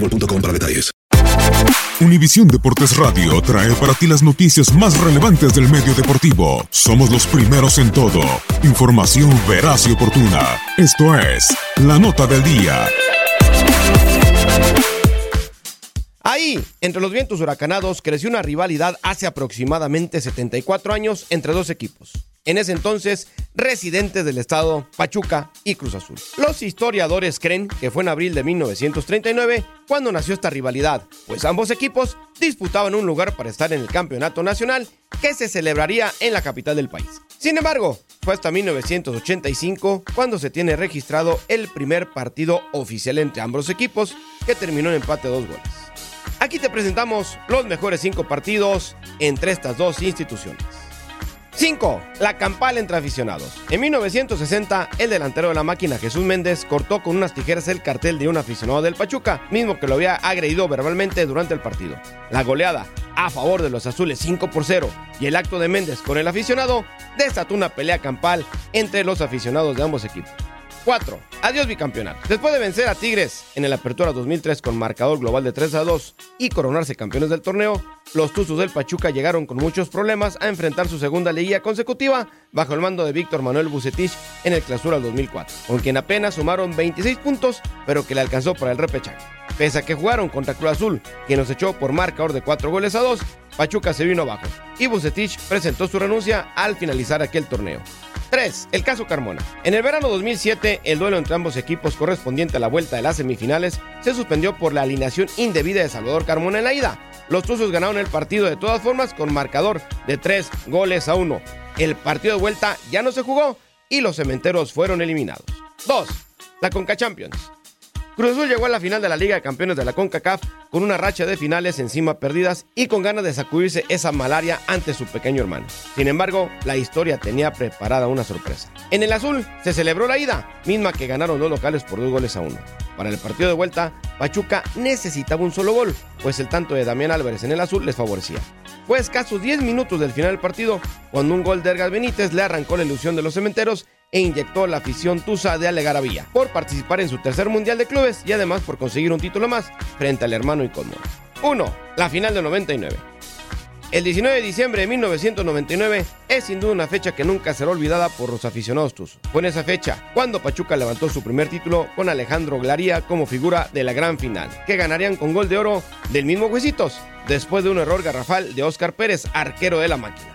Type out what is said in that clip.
boostmobile.com. Univisión Deportes Radio trae para ti las noticias más relevantes del medio deportivo. Somos los primeros en todo. Información veraz y oportuna. Esto es La Nota del Día. Ahí, entre los vientos huracanados, creció una rivalidad hace aproximadamente 74 años entre dos equipos. En ese entonces, residentes del estado Pachuca y Cruz Azul. Los historiadores creen que fue en abril de 1939 cuando nació esta rivalidad, pues ambos equipos disputaban un lugar para estar en el campeonato nacional que se celebraría en la capital del país. Sin embargo, fue hasta 1985 cuando se tiene registrado el primer partido oficial entre ambos equipos que terminó en empate a dos goles. Aquí te presentamos los mejores cinco partidos entre estas dos instituciones. 5. La campal entre aficionados. En 1960, el delantero de la máquina Jesús Méndez cortó con unas tijeras el cartel de un aficionado del Pachuca, mismo que lo había agredido verbalmente durante el partido. La goleada a favor de los azules 5 por 0 y el acto de Méndez con el aficionado desató una pelea campal entre los aficionados de ambos equipos. 4. Adiós bicampeonato. Después de vencer a Tigres en el Apertura 2003 con marcador global de 3 a 2 y coronarse campeones del torneo, los Tuzos del Pachuca llegaron con muchos problemas a enfrentar su segunda liguilla consecutiva bajo el mando de Víctor Manuel Bucetich en el Clausura 2004, con quien apenas sumaron 26 puntos, pero que le alcanzó para el repechaje. Pese a que jugaron contra Cruz Azul, quien nos echó por marcador de 4 goles a 2, Pachuca se vino abajo y Bucetich presentó su renuncia al finalizar aquel torneo. 3. El caso Carmona. En el verano 2007, el duelo entre ambos equipos correspondiente a la vuelta de las semifinales se suspendió por la alineación indebida de Salvador Carmona en la ida. Los Tuzos ganaron el partido de todas formas con marcador de 3 goles a 1. El partido de vuelta ya no se jugó y los cementeros fueron eliminados. 2. La Conca Champions. Cruz Azul llegó a la final de la Liga de Campeones de la CONCACAF con una racha de finales encima perdidas y con ganas de sacudirse esa malaria ante su pequeño hermano. Sin embargo, la historia tenía preparada una sorpresa. En el azul se celebró la ida, misma que ganaron los locales por dos goles a uno. Para el partido de vuelta, Pachuca necesitaba un solo gol, pues el tanto de Damián Álvarez en el azul les favorecía. Fue escasos 10 minutos del final del partido cuando un gol de Ergas Benítez le arrancó la ilusión de los cementeros e inyectó la afición tusa de Alegaravía por participar en su tercer mundial de clubes y además por conseguir un título más frente al hermano y 1. La final de 99. El 19 de diciembre de 1999 es sin duda una fecha que nunca será olvidada por los aficionados tuzos. Fue en esa fecha cuando Pachuca levantó su primer título con Alejandro Glaría como figura de la gran final, que ganarían con gol de oro del mismo Juecitos, después de un error garrafal de Óscar Pérez, arquero de la máquina.